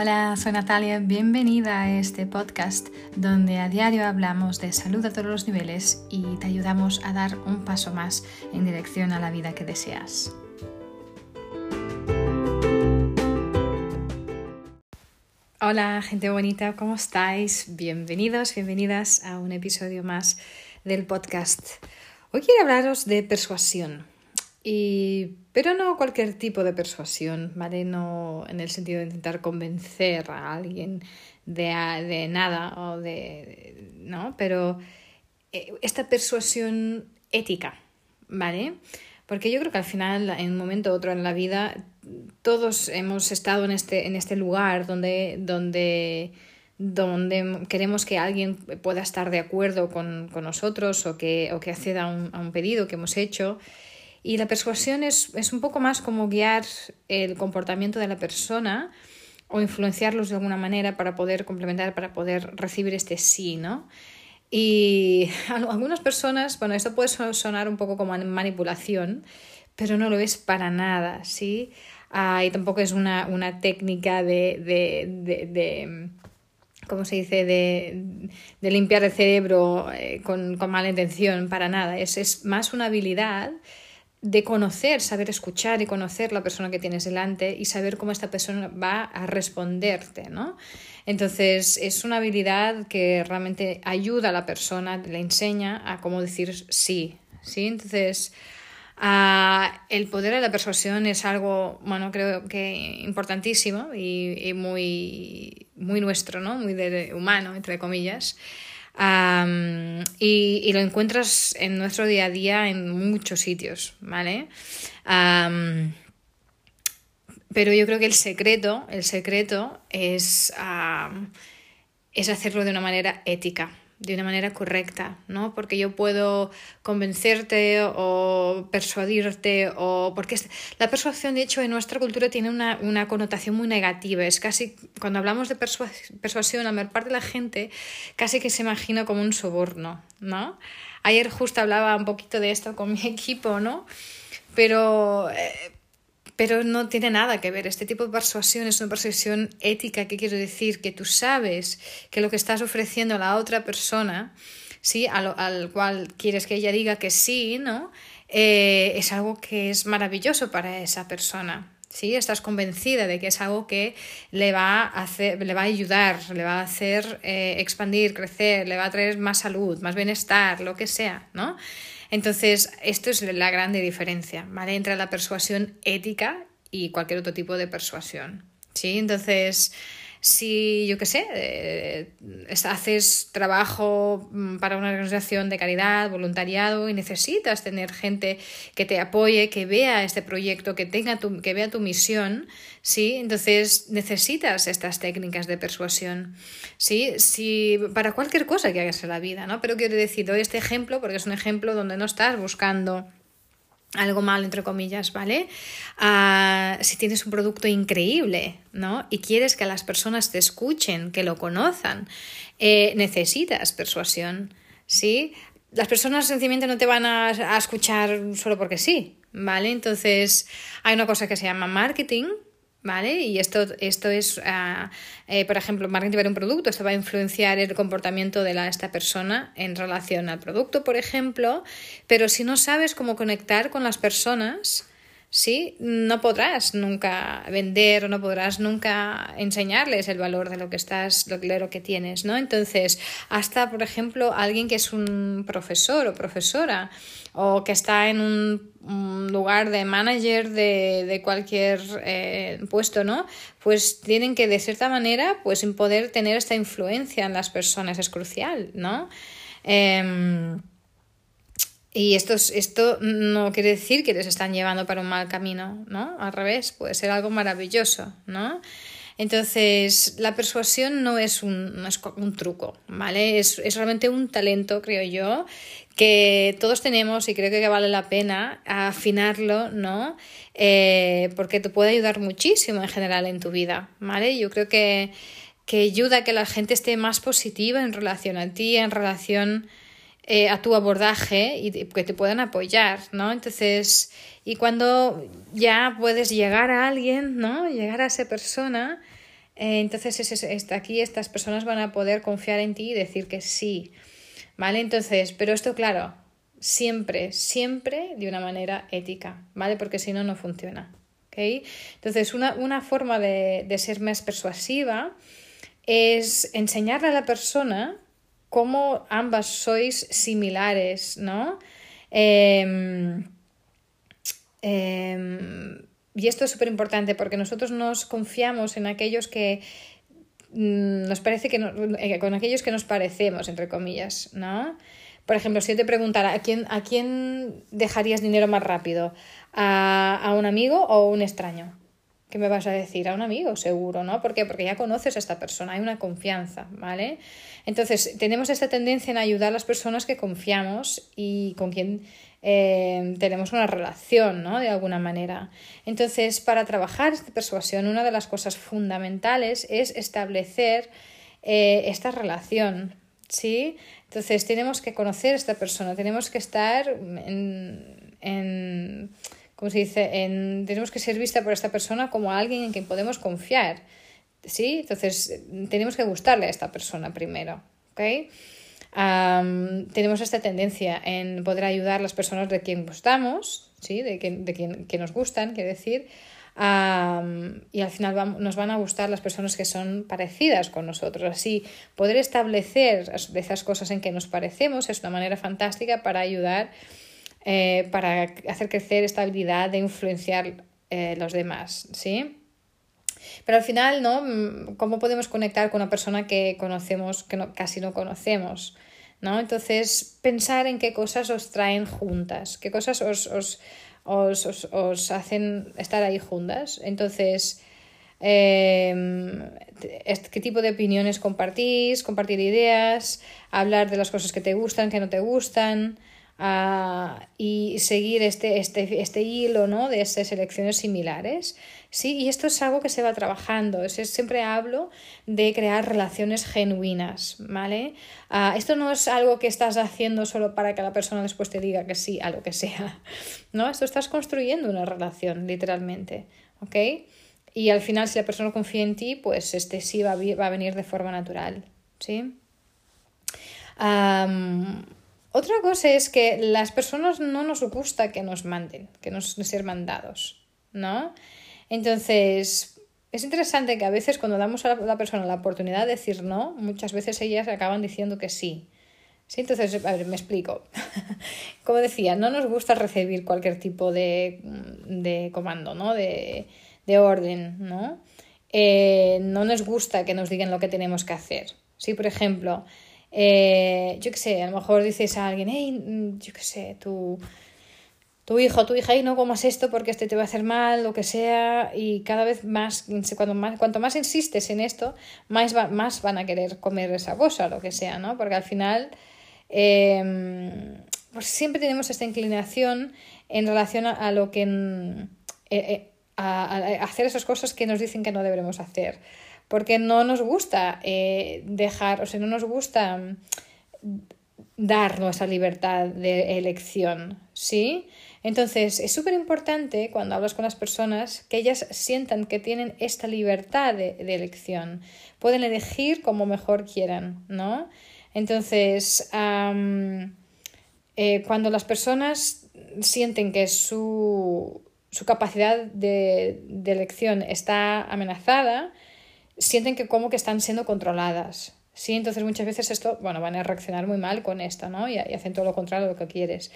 Hola, soy Natalia, bienvenida a este podcast donde a diario hablamos de salud a todos los niveles y te ayudamos a dar un paso más en dirección a la vida que deseas. Hola, gente bonita, ¿cómo estáis? Bienvenidos, bienvenidas a un episodio más del podcast. Hoy quiero hablaros de persuasión. Y, pero no cualquier tipo de persuasión, ¿vale? No en el sentido de intentar convencer a alguien de, de nada o de. ¿no? Pero eh, esta persuasión ética, ¿vale? Porque yo creo que al final, en un momento u otro en la vida, todos hemos estado en este, en este lugar donde, donde, donde queremos que alguien pueda estar de acuerdo con, con nosotros o que, o que acceda a un, a un pedido que hemos hecho. Y la persuasión es, es un poco más como guiar el comportamiento de la persona o influenciarlos de alguna manera para poder complementar, para poder recibir este sí, ¿no? Y algunas personas, bueno, esto puede sonar un poco como manipulación, pero no lo es para nada, ¿sí? Ah, y tampoco es una, una técnica de, de, de, de ¿cómo se dice?, de, limpiar el cerebro eh, con, con, mala intención, para nada. Es, es más una habilidad de conocer, saber escuchar y conocer la persona que tienes delante y saber cómo esta persona va a responderte, ¿no? Entonces es una habilidad que realmente ayuda a la persona, le enseña a cómo decir sí, ¿sí? Entonces el poder de la persuasión es algo, bueno, creo que importantísimo y, muy, muy nuestro, ¿no? Muy de humano, entre comillas y, lo encuentras en nuestro día a día en muchos sitios, ¿vale? pero yo creo que el secreto, el secreto es, es hacerlo de una manera ética, de una manera correcta, ¿no? Porque yo puedo convencerte o persuadirte o... Porque la persuasión, de hecho, en nuestra cultura tiene una, una connotación muy negativa. Es casi, cuando hablamos de persuasión, la mayor parte de la gente casi que se imagina como un soborno, ¿no? Ayer justo hablaba un poquito de esto con mi equipo, ¿no? Pero... Eh, pero no tiene nada que ver. Este tipo de persuasión es una persuasión ética, que quiero decir que tú sabes que lo que estás ofreciendo a la otra persona, ¿sí? al, al cual quieres que ella diga que sí, ¿no? Eh, es algo que es maravilloso para esa persona. ¿Sí? Estás convencida de que es algo que le va a, hacer, le va a ayudar, le va a hacer eh, expandir, crecer, le va a traer más salud, más bienestar, lo que sea, ¿no? Entonces, esto es la grande diferencia, ¿vale? Entre la persuasión ética y cualquier otro tipo de persuasión. ¿Sí? Entonces, si, yo qué sé, eh, haces trabajo mm, para una organización de caridad, voluntariado y necesitas tener gente que te apoye, que vea este proyecto, que, tenga tu, que vea tu misión, ¿sí? Entonces necesitas estas técnicas de persuasión, ¿sí? Si, para cualquier cosa que hagas en la vida, ¿no? Pero quiero decir, doy este ejemplo porque es un ejemplo donde no estás buscando algo mal, entre comillas, ¿vale? Ah, si tienes un producto increíble, ¿no? Y quieres que las personas te escuchen, que lo conozcan, eh, necesitas persuasión, ¿sí? Las personas sencillamente no te van a escuchar solo porque sí, ¿vale? Entonces hay una cosa que se llama marketing, ¿Vale? Y esto, esto es, uh, por ejemplo, marketing para un producto, esto va a influenciar el comportamiento de la, esta persona en relación al producto, por ejemplo, pero si no sabes cómo conectar con las personas, ¿sí? No podrás nunca vender o no podrás nunca enseñarles el valor de lo que estás, lo, que tienes, ¿no? Entonces, hasta, por ejemplo, alguien que es un profesor o profesora o que está en un, lugar de manager de, de cualquier eh, puesto, ¿no? Pues tienen que, de cierta manera, pues poder tener esta influencia en las personas es crucial, ¿no? Eh, y esto, esto no quiere decir que les están llevando para un mal camino, ¿no? Al revés, puede ser algo maravilloso, ¿no? Entonces, la persuasión no es un, no es un truco, ¿vale? Es, es, realmente un talento, creo yo, que todos tenemos y creo que vale la pena afinarlo, ¿no? Eh, porque te puede ayudar muchísimo en general en tu vida, ¿vale? Yo creo que, que ayuda a que la gente esté más positiva en relación a ti, en relación eh, a tu abordaje y que te puedan apoyar, ¿no? Entonces, y cuando ya puedes llegar a alguien, ¿no? Llegar a esa persona, eh, entonces es, aquí estas personas van a poder confiar en ti y decir que sí, ¿vale? Entonces, pero esto claro, siempre, siempre de una manera ética, ¿vale? Porque si no, no funciona, ¿ok? Entonces, una, una forma de, de ser más persuasiva es enseñarle a la persona cómo ambas sois similares, ¿no? Em, em, y esto es súper importante porque nosotros nos confiamos en aquellos que mm, nos parece que eh, con aquellos que nos parecemos, entre comillas, ¿no? Por ejemplo, si yo te preguntara ¿a quién, a quién dejarías dinero más rápido? ¿A, a un amigo o un extraño? ¿Qué me vas a decir? A un amigo, seguro, ¿no? ¿Por qué? Porque ya conoces a esta persona, hay una confianza, ¿vale? Entonces, tenemos esta tendencia en ayudar a las personas que confiamos y con quien eh, tenemos una relación, ¿no? De alguna manera. Entonces, para trabajar esta persuasión, una de las cosas fundamentales es establecer eh, esta relación, ¿sí? Entonces, tenemos que conocer a esta persona, tenemos que estar en, en como se dice, en, tenemos que ser vista por esta persona como alguien en quien podemos confiar. ¿Sí? Entonces, tenemos que gustarle a esta persona primero. ¿Ok? tenemos esta tendencia en poder ayudar a las personas de quien gustamos, ¿sí? de, quien, de quien que nos gustan, quiere decir, y al final nos van a gustar las personas que son parecidas con nosotros. Así, poder establecer esas cosas en que nos parecemos es una manera fantástica para ayudar eh, para hacer crecer esta habilidad de influenciar eh, los demás, ¿sí? Pero al final, ¿no? Mm, ¿Cómo podemos conectar con una persona que conocemos, que casi no conocemos? ¿no? Entonces, pensar en qué cosas os traen juntas, qué cosas os, os, os, os hacen estar ahí juntas. Entonces, em, qué tipo de opiniones compartís, compartir ideas, hablar de las cosas que te gustan, que no te gustan, y seguir este, este, este hilo ¿no? de estas elecciones similares. ¿sí? Y esto es algo que se va trabajando. Siempre hablo de crear relaciones genuinas. ¿vale? Ah, esto no es algo que estás haciendo solo para que la persona después te diga que sí a lo que sea. ¿no? Esto estás construyendo una relación, literalmente. Y al final, si la persona confía en ti, pues este sí va va a venir de forma natural. ¿sí? Otra cosa es que las personas no nos gusta que nos manden, que nos ser mandados, ¿no? Entonces, es interesante que a veces cuando damos a la persona la oportunidad de decir no, muchas veces ellas acaban diciendo que sí. Sí, entonces, a ver, me explico. Como decía, no nos gusta recibir cualquier tipo de, de comando, ¿no? De, de orden, ¿no? Eh, no nos gusta que nos digan lo que tenemos que hacer. Sí, por ejemplo, eh, yo qué sé, a lo mejor dices a alguien, hey, mm, yo qué sé, tu, tu hijo, tu hija, y no comas esto porque este te va a hacer mal, lo que sea, y cada vez más, cuando más cuanto más insistes en esto, más, más van a querer comer esa cosa, lo que sea, ¿no? Porque al final, em, pues siempre tenemos esta inclinación en relación a, lo que... Eh, eh, a hacer esas cosas que nos dicen que no deberemos hacer porque no nos gusta eh, dejar, o sea, no nos gusta mm, dar nuestra libertad de elección, ¿sí? Entonces, es súper importante cuando hablas con las personas que ellas sientan que tienen esta libertad de, elección. Pueden elegir como mejor quieran, ¿no? Entonces, eh, cuando las personas sienten que su, su capacidad de elección está amenazada, sienten que como que están siendo controladas. Sí, entonces muchas veces esto, bueno, van a reaccionar muy mal con esto, ¿no? Y, hacen todo lo contrario de lo que quieres.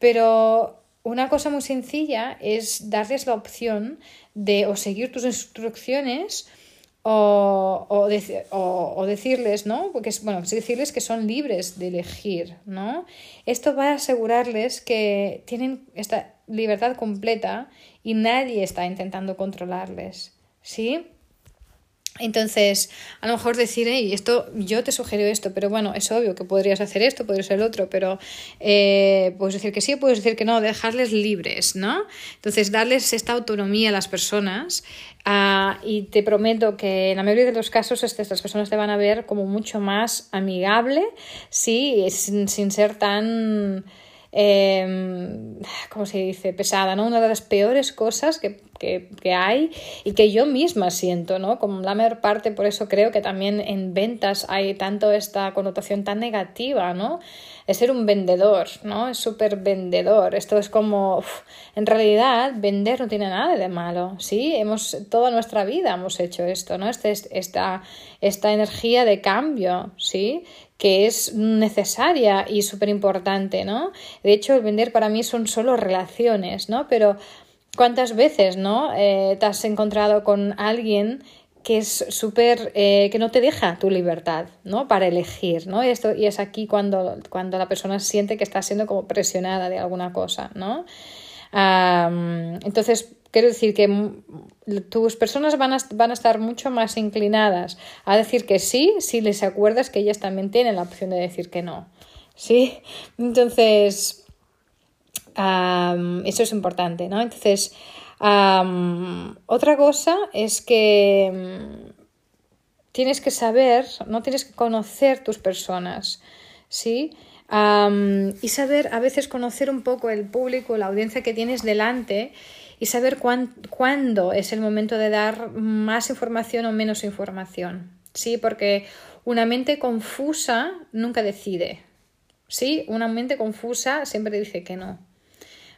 Pero una cosa muy sencilla es darles la opción de o seguir tus instrucciones o, o, o, decirles, ¿no? Porque es, bueno, decirles que son libres de elegir, ¿no? Esto va a asegurarles que tienen esta libertad completa y nadie está intentando controlarles, ¿sí? Entonces, a lo mejor decir, hey, esto, yo te sugiero esto, pero bueno, es obvio que podrías hacer esto, podría ser el otro, pero eh, puedes decir que sí, puedes decir que no, dejarles libres, ¿no? Entonces, darles esta autonomía a las personas ah, y te prometo que en la mayoría de los casos estas personas te van a ver como mucho más amigable, sí, sin, ser tan... Eh, ¿cómo se dice? pesada, ¿no? Una de las peores cosas que que, hay y que yo misma siento, ¿no? Como la mayor parte, por eso creo que también en ventas hay tanto esta connotación tan negativa, ¿no? Es ser un vendedor, ¿no? Es súper vendedor. Esto es como, en realidad, vender no tiene nada de malo, ¿sí? Hemos, toda nuestra vida hemos hecho esto, ¿no? Este, esta, esta energía de cambio, ¿sí? que es necesaria y súper importante, ¿no? De hecho, el vender para mí son solo relaciones, ¿no? Pero ¿Cuántas veces, no? Eh, te has encontrado con alguien que es súper, eh, que no te deja tu libertad, ¿no? Para elegir, ¿no? Y, esto, y es aquí cuando, cuando la persona siente que está siendo como presionada de alguna cosa, ¿no? entonces, quiero decir que tus personas van a, van a estar mucho más inclinadas a decir que sí si les acuerdas que ellas también tienen la opción de decir que no, ¿sí? Entonces, eso es importante, ¿no? Entonces, otra cosa es que mm, tienes que saber, no tienes que conocer tus personas, ¿sí? y saber a veces conocer un poco el público, la audiencia que tienes delante y saber cuándo es el momento de dar más información o menos información, ¿sí? Porque una mente confusa nunca decide, ¿sí? Una mente confusa siempre dice que no.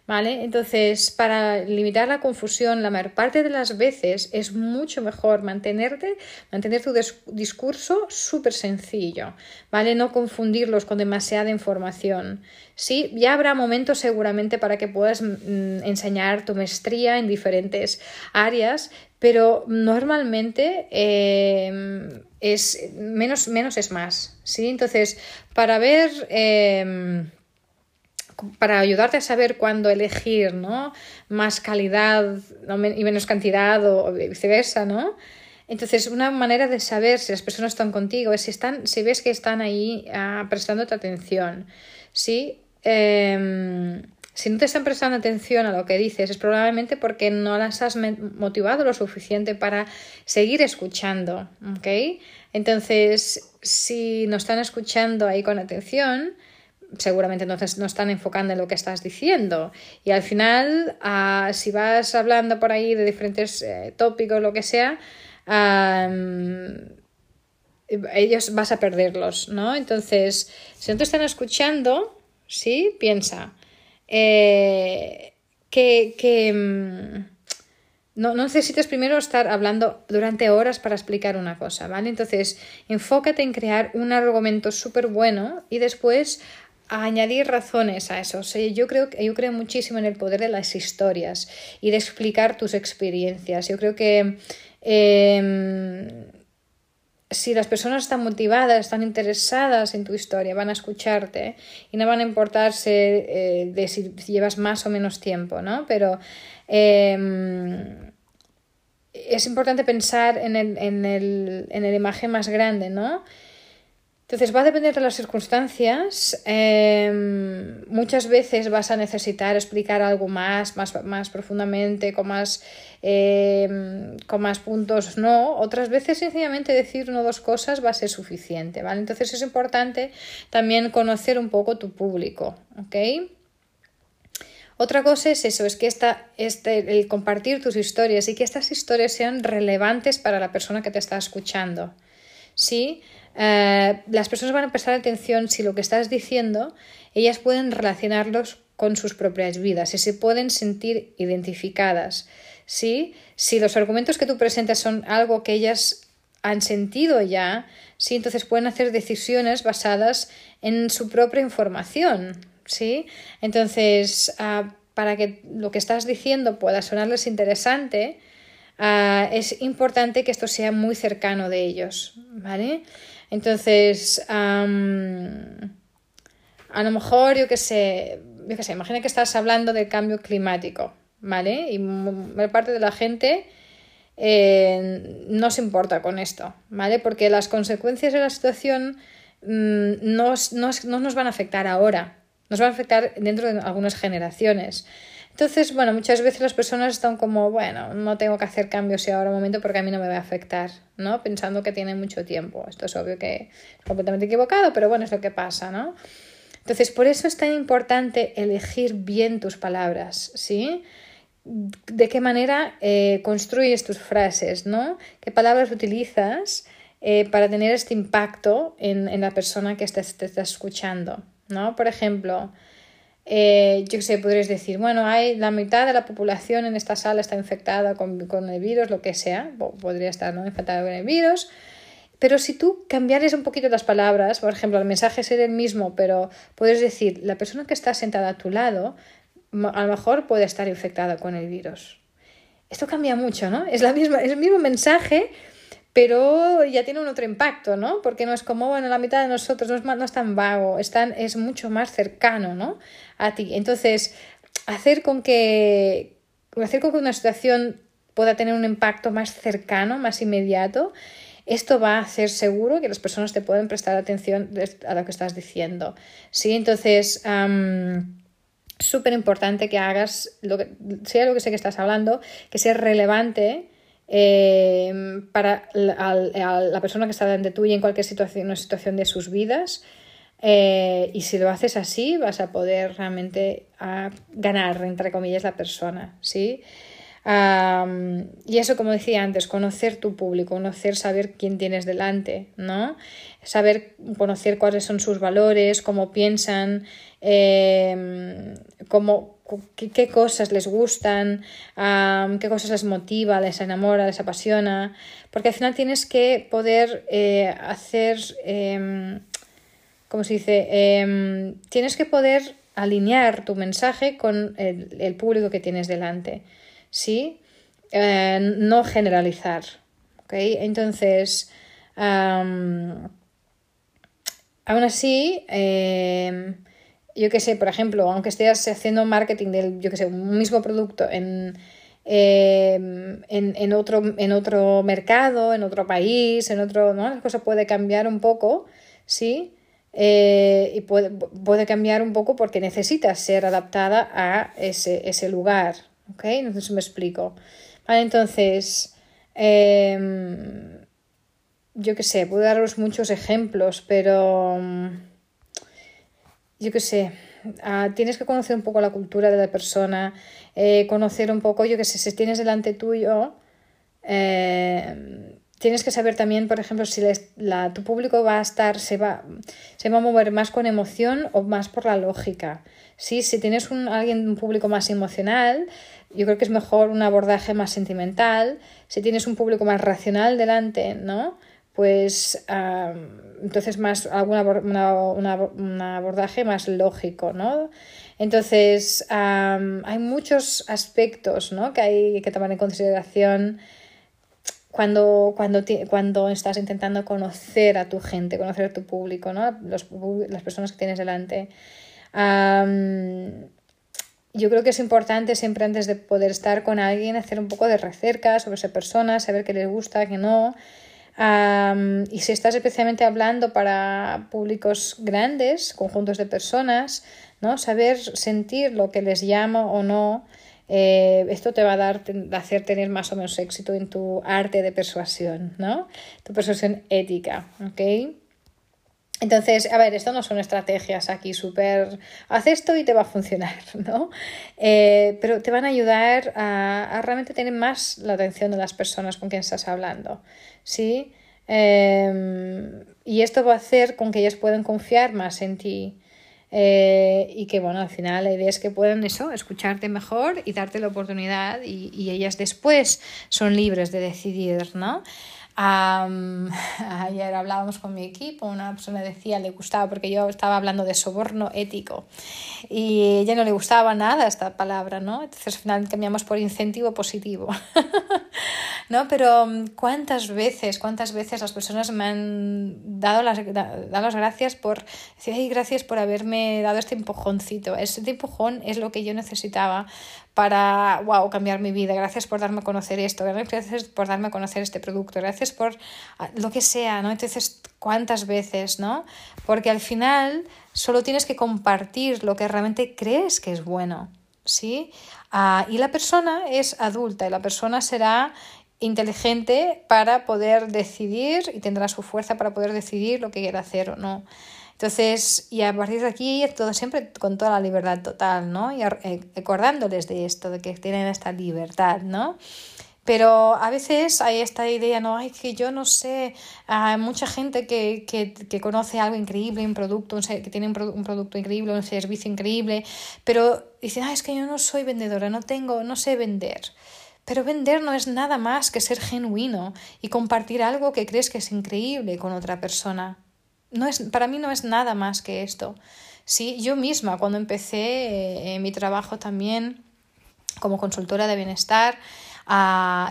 ¿Vale? Entonces, para limitar la confusión, la mayor parte de las veces es mucho mejor mantenerte, mantener tu discurso súper sencillo, ¿vale? No confundirlos con demasiada información. Sí, ya habrá momentos seguramente para que puedas mm, enseñar tu maestría en diferentes áreas, pero normalmente em, es menos, menos es más, ¿sí? Entonces, para ver... Em, para ayudarte a saber cuándo elegir, ¿no? Más calidad y menos cantidad o viceversa, ¿no? Entonces, una manera de saber si las personas están contigo es si, están, si ves que están ahí uh, prestándote atención. ¿sí? Em, si no te están prestando atención a lo que dices, es probablemente porque no las has motivado lo suficiente para seguir escuchando. ¿ok? Entonces, si no están escuchando ahí con atención, seguramente entonces no están enfocando en lo que estás diciendo. Y al final, ah, si vas hablando por ahí de diferentes eh, tópicos, lo que sea, ellos vas a perderlos, ¿no? Entonces, si no te están escuchando, sí, piensa eh, que, mm, no, no, necesitas primero estar hablando durante horas para explicar una cosa, ¿vale? Entonces, enfócate en crear un argumento súper bueno y después añadir razones a eso. yo, creo, yo creo muchísimo en el poder de las historias y de explicar tus experiencias. Yo creo que em, si las personas están motivadas, están interesadas en tu historia, van a escucharte y no van a importarse eh, de si, llevas más o menos tiempo, ¿no? Pero em, es importante pensar en, el, en, el, en la imagen más grande, ¿no? Entonces va a depender de las circunstancias. Em, muchas veces vas a necesitar explicar algo más, más, más profundamente, con más, em, con más puntos, no. Otras veces sencillamente decir uno o dos cosas va a ser suficiente, ¿vale? Entonces es importante también conocer un poco tu público, ¿ok? Otra cosa es eso, es que esta, este, el compartir tus historias y que estas historias sean relevantes para la persona que te está escuchando. ¿Sí? Eh, las personas van a prestar atención si lo que estás diciendo, ellas pueden relacionarlos con sus propias vidas y se pueden sentir identificadas. ¿sí? Si los argumentos que tú presentas son algo que ellas han sentido ya, ¿sí? entonces pueden hacer decisiones basadas en su propia información. ¿sí? Entonces, ah, para que lo que estás diciendo pueda sonarles interesante, ah, es importante que esto sea muy cercano de ellos. ¿vale? Entonces, a lo mejor, yo qué sé, yo qué sé, imagina que estás hablando del cambio climático, ¿vale? Y parte de la gente eh, no se importa con esto, ¿vale? Porque las consecuencias de la situación mm, no nos van a afectar ahora, nos van a afectar dentro de algunas generaciones. Entonces, bueno, muchas veces las personas están como, bueno, no tengo que hacer cambios ahora un momento porque a mí no me va a afectar, ¿no? Pensando que tiene mucho tiempo. Esto es obvio que es completamente equivocado, pero bueno, es lo que pasa, ¿no? Entonces, por eso es tan importante elegir bien tus palabras, ¿sí? de qué manera eh, construyes tus frases, ¿no? ¿Qué palabras utilizas eh, para tener este impacto en, la persona que te, está escuchando, ¿no? Por ejemplo, eh, yo sé, podrías decir, bueno, hay la mitad de la población en esta sala está infectada con, con el virus, lo que sea, podría estar ¿no? infectada con el virus, pero si tú cambiares un poquito las palabras, por ejemplo, el mensaje sería el mismo, pero puedes decir, la persona que está sentada a tu lado a lo mejor puede estar infectada con el virus. Esto cambia mucho, ¿no? Es, la misma, es el mismo mensaje, pero ya tiene un otro impacto, ¿no? Porque no es como, bueno, la mitad de nosotros no es, no es tan vago, es, es mucho más cercano, ¿no? A ti. Entonces, hacer con que, hacer con que una situación pueda tener un impacto más cercano, más inmediato, esto va a hacer seguro que las personas te pueden prestar atención a lo que estás diciendo. ¿sí? Entonces, súper importante que hagas, lo que, sea lo que sé que estás hablando, que sea relevante eh, para la, persona que está delante tuya en cualquier situación, una situación de sus vidas. Eh, y si lo haces así, vas a poder realmente ah, ganar, entre comillas, la persona, ¿sí? y eso, como decía antes, conocer tu público, conocer, saber quién tienes delante, ¿no? Saber, conocer cuáles son sus valores, cómo piensan, em, cómo, qué, cosas les gustan, qué cosas les motiva, les enamora, les apasiona, porque al final tienes que poder eh, hacer, eh, ¿cómo se dice? Em, tienes que poder alinear tu mensaje con el, público que tienes delante. ¿sí? Eh, no generalizar, ¿ok? Entonces, aún así, em, yo qué sé, por ejemplo, aunque estés haciendo marketing del, yo qué sé, un mismo producto en, em, en, otro, en otro mercado, en otro país, en otro, ¿no? La cosa puede cambiar un poco, ¿sí? Eh, y puede, puede, cambiar un poco porque necesitas ser adaptada a ese, ese lugar, ¿Ok? Sé me explico. Entonces, em, yo qué sé, puedo daros muchos ejemplos, pero mm, yo qué sé, ah, tienes que conocer un poco la cultura de la persona, eh, conocer un poco, yo qué sé, si tienes delante tuyo, eh, tienes que saber también, por ejemplo, si la, tu público va a estar, se va, se va a mover más con emoción o más por la lógica. ¿Sí? Si tienes un, alguien, un público más emocional, yo creo que es mejor un abordaje más sentimental. Si tienes un público más racional delante, ¿no? Pues entonces más alguna un abordaje más lógico, ¿no? Entonces hay muchos aspectos ¿no? que hay que tomar en consideración cuando, cuando, cuando estás intentando conocer a tu gente, conocer a tu público, ¿no? Los, las personas que tienes delante yo creo que es importante siempre antes de poder estar con alguien hacer un poco de recerca sobre esa persona, saber qué les gusta, qué no. Y si estás especialmente hablando para públicos grandes, conjuntos de personas, ¿no? saber sentir lo que les llama o no, eh, esto te va a dar, hacer tener más o menos éxito en tu arte de persuasión, ¿no? Tu persuasión ética, ¿ok? Entonces, a ver, esto no son estrategias aquí súper, haz esto y te va a funcionar, ¿no? Eh, pero te van a ayudar a, realmente tener más la atención de las personas con quien estás hablando, ¿sí? Em, y esto va a hacer con que ellos puedan confiar más en ti eh, y que, bueno, al final la idea es que puedan eso, escucharte mejor y darte la oportunidad y, y ellas después son libres de decidir, ¿no? ayer hablábamos con mi equipo, una persona decía le gustaba porque yo estaba hablando de soborno ético y ella no le gustaba nada esta palabra, ¿no? Entonces al final cambiamos por incentivo positivo, ¿no? Pero mm, cuántas veces, cuántas veces las personas me han dado las, dado las gracias por decir, ay, gracias por haberme dado este empujoncito. Este empujón es lo que yo necesitaba para, wow, cambiar mi vida. Gracias por darme a conocer esto, gracias por darme a conocer este producto, gracias por lo que sea, ¿no? Entonces, ¿cuántas veces, no? Porque al final solo tienes que compartir lo que realmente crees que es bueno, ¿sí? Ah, y la persona es adulta y la persona será inteligente para poder decidir y tendrá su fuerza para poder decidir lo que quiere hacer o no. Entonces, y a partir de aquí, todo siempre con toda la libertad total, ¿no? Y acordándoles de esto, de que tienen esta libertad, ¿no? Pero a veces hay esta idea, no, hay que yo no sé, hay mucha gente que, que, conoce algo increíble, un producto, un, que tiene un, un, producto increíble, un servicio increíble, pero dicen, ah, es que yo no soy vendedora, no tengo, no sé vender. Pero vender no es nada más que ser genuino y compartir algo que crees que es increíble con otra persona. No es, para mí no es nada más que esto. Sí, yo misma cuando empecé eh, mi trabajo también como consultora de bienestar,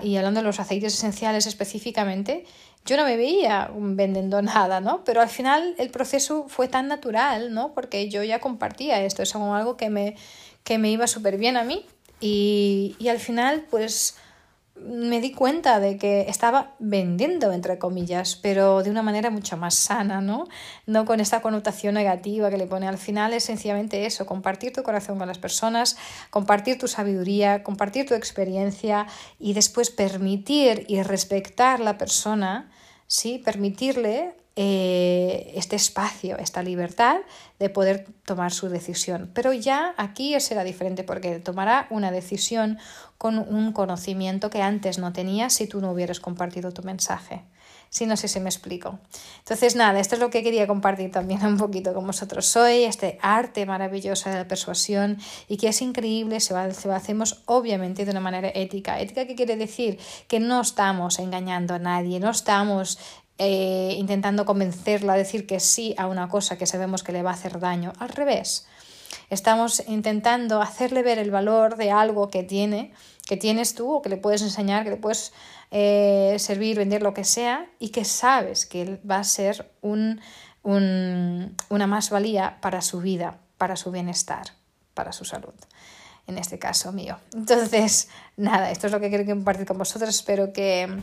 y hablando de los aceites esenciales específicamente, yo no me veía vendiendo nada, ¿no? Pero al final el proceso fue tan natural, ¿no? Porque yo ya compartía esto, es algo que me, que me iba súper bien a mí y, y al final pues me di cuenta de que estaba vendiendo, entre comillas, pero de una manera mucho más sana, ¿no? No con esta connotación negativa que le pone al final, es sencillamente eso, compartir tu corazón con las personas, compartir tu sabiduría, compartir tu experiencia y después permitir y respetar la persona, ¿sí? Permitirle eh, este espacio, esta libertad de poder tomar su decisión. Pero ya aquí será diferente porque tomará una decisión con un conocimiento que antes no tenía si tú no hubieras compartido tu mensaje. Si no sé si me explico. Entonces, nada, esto es lo que quería compartir también un poquito con vosotros hoy, este arte maravilloso de la persuasión y que es increíble, se, va, se lo hacemos obviamente de una manera ética. ¿Ética qué quiere decir? Que no estamos engañando a nadie, no estamos eh, intentando convencerla a decir que sí a una cosa que sabemos que le va a hacer daño. Al revés, estamos intentando hacerle ver el valor de algo que tiene, que tienes tú o que le puedes enseñar, que le puedes eh, servir, vender lo que sea y que sabes que va a ser un, un, una más-valía para su vida, para su bienestar, para su salud en este caso mío. Entonces, nada, esto es lo que quiero compartir con vosotros. Espero que,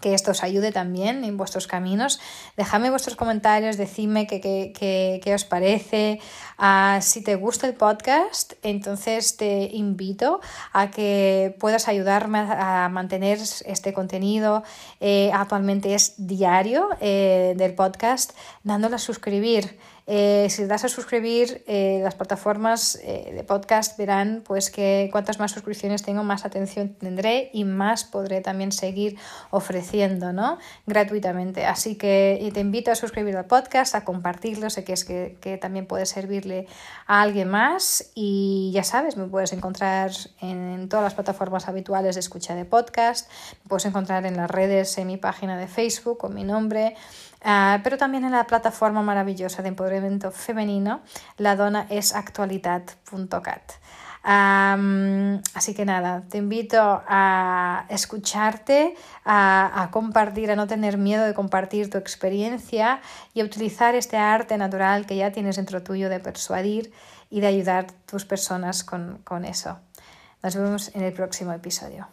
que esto os ayude también en vuestros caminos. Dejadme vuestros comentarios, decidme qué, qué, qué, os parece. Uh, si te gusta el podcast, entonces te invito a que puedas ayudarme a, mantener este contenido. Eh, actualmente es diario eh, del podcast, dándole a suscribir. Eh, si das a suscribir, eh, las plataformas eh, de podcast verán pues que cuantas más suscripciones tengo, más atención tendré y más podré también seguir ofreciendo, ¿no? Gratuitamente. Así que te invito a suscribir al podcast, a compartirlo, sé que es que, que también puede servirle a alguien más y ya sabes, me puedes encontrar en todas las plataformas habituales de escucha de podcast, me puedes encontrar en las redes, en mi página de Facebook con mi nombre. Uh, pero también en la plataforma maravillosa de empoderamiento femenino, la dona es actualidad.cat. Así que nada, te invito a escucharte, a, a, compartir, a no tener miedo de compartir tu experiencia y a utilizar este arte natural que ya tienes dentro tuyo de persuadir y de ayudar a tus personas con, con eso. Nos vemos en el próximo episodio.